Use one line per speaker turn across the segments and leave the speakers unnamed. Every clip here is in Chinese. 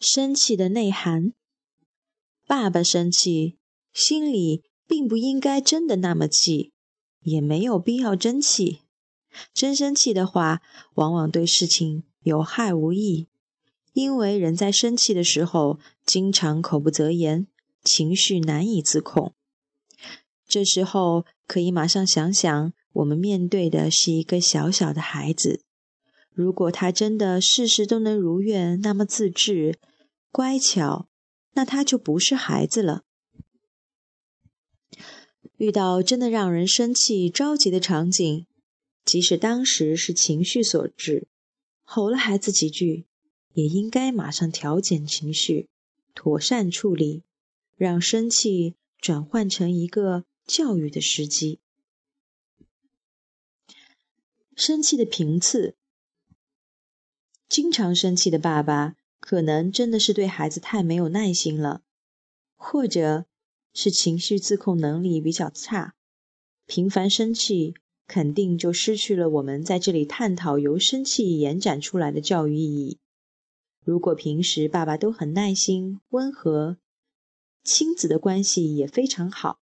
生气的内涵。爸爸生气，心里并不应该真的那么气，也没有必要真气。真生气的话，往往对事情有害无益，因为人在生气的时候，经常口不择言，情绪难以自控。这时候可以马上想想，我们面对的是一个小小的孩子，如果他真的事事都能如愿，那么自制。乖巧，那他就不是孩子了。遇到真的让人生气、着急的场景，即使当时是情绪所致，吼了孩子几句，也应该马上调节情绪，妥善处理，让生气转换成一个教育的时机。生气的频次，经常生气的爸爸。可能真的是对孩子太没有耐心了，或者是情绪自控能力比较差。频繁生气，肯定就失去了我们在这里探讨由生气延展出来的教育意义。如果平时爸爸都很耐心、温和，亲子的关系也非常好，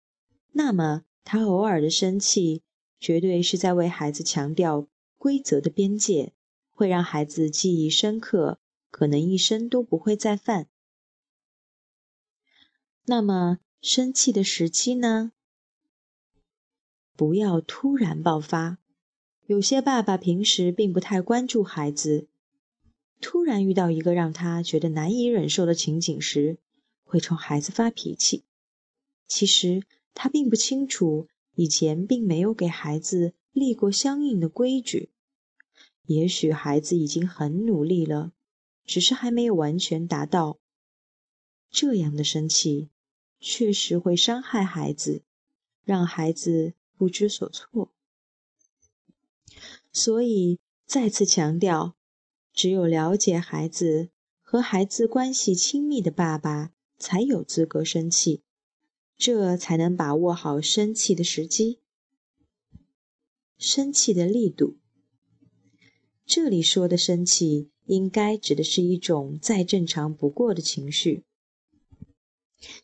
那么他偶尔的生气，绝对是在为孩子强调规则的边界，会让孩子记忆深刻。可能一生都不会再犯。那么，生气的时期呢？不要突然爆发。有些爸爸平时并不太关注孩子，突然遇到一个让他觉得难以忍受的情景时，会冲孩子发脾气。其实他并不清楚，以前并没有给孩子立过相应的规矩。也许孩子已经很努力了。只是还没有完全达到，这样的生气确实会伤害孩子，让孩子不知所措。所以再次强调，只有了解孩子和孩子关系亲密的爸爸才有资格生气，这才能把握好生气的时机、生气的力度。这里说的生气。应该指的是一种再正常不过的情绪，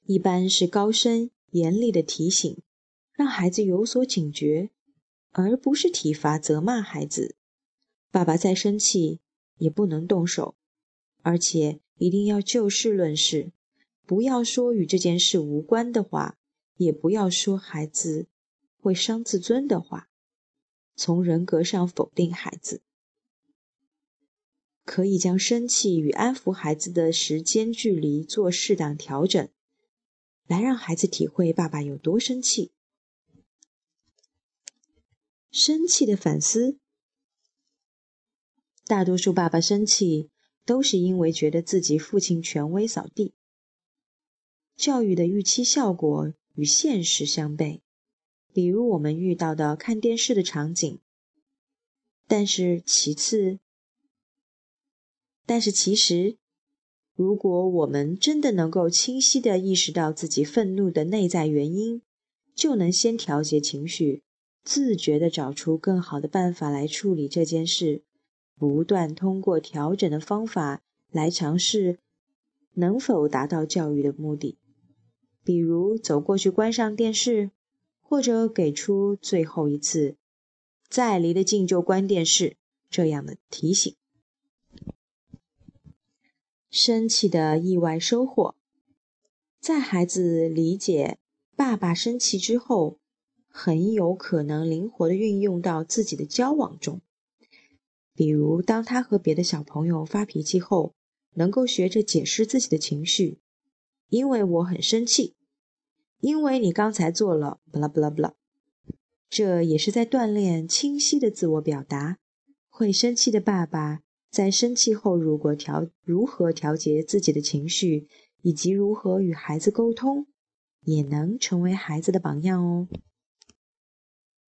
一般是高声严厉的提醒，让孩子有所警觉，而不是体罚责骂孩子。爸爸再生气也不能动手，而且一定要就事论事，不要说与这件事无关的话，也不要说孩子会伤自尊的话，从人格上否定孩子。可以将生气与安抚孩子的时间距离做适当调整，来让孩子体会爸爸有多生气。生气的反思，大多数爸爸生气都是因为觉得自己父亲权威扫地，教育的预期效果与现实相悖。比如我们遇到的看电视的场景，但是其次。但是其实，如果我们真的能够清晰地意识到自己愤怒的内在原因，就能先调节情绪，自觉地找出更好的办法来处理这件事，不断通过调整的方法来尝试能否达到教育的目的。比如走过去关上电视，或者给出最后一次“再离得近就关电视”这样的提醒。生气的意外收获，在孩子理解爸爸生气之后，很有可能灵活的运用到自己的交往中。比如，当他和别的小朋友发脾气后，能够学着解释自己的情绪，因为我很生气，因为你刚才做了不啦不啦不啦，这也是在锻炼清晰的自我表达。会生气的爸爸。在生气后，如果调如何调节自己的情绪，以及如何与孩子沟通，也能成为孩子的榜样哦。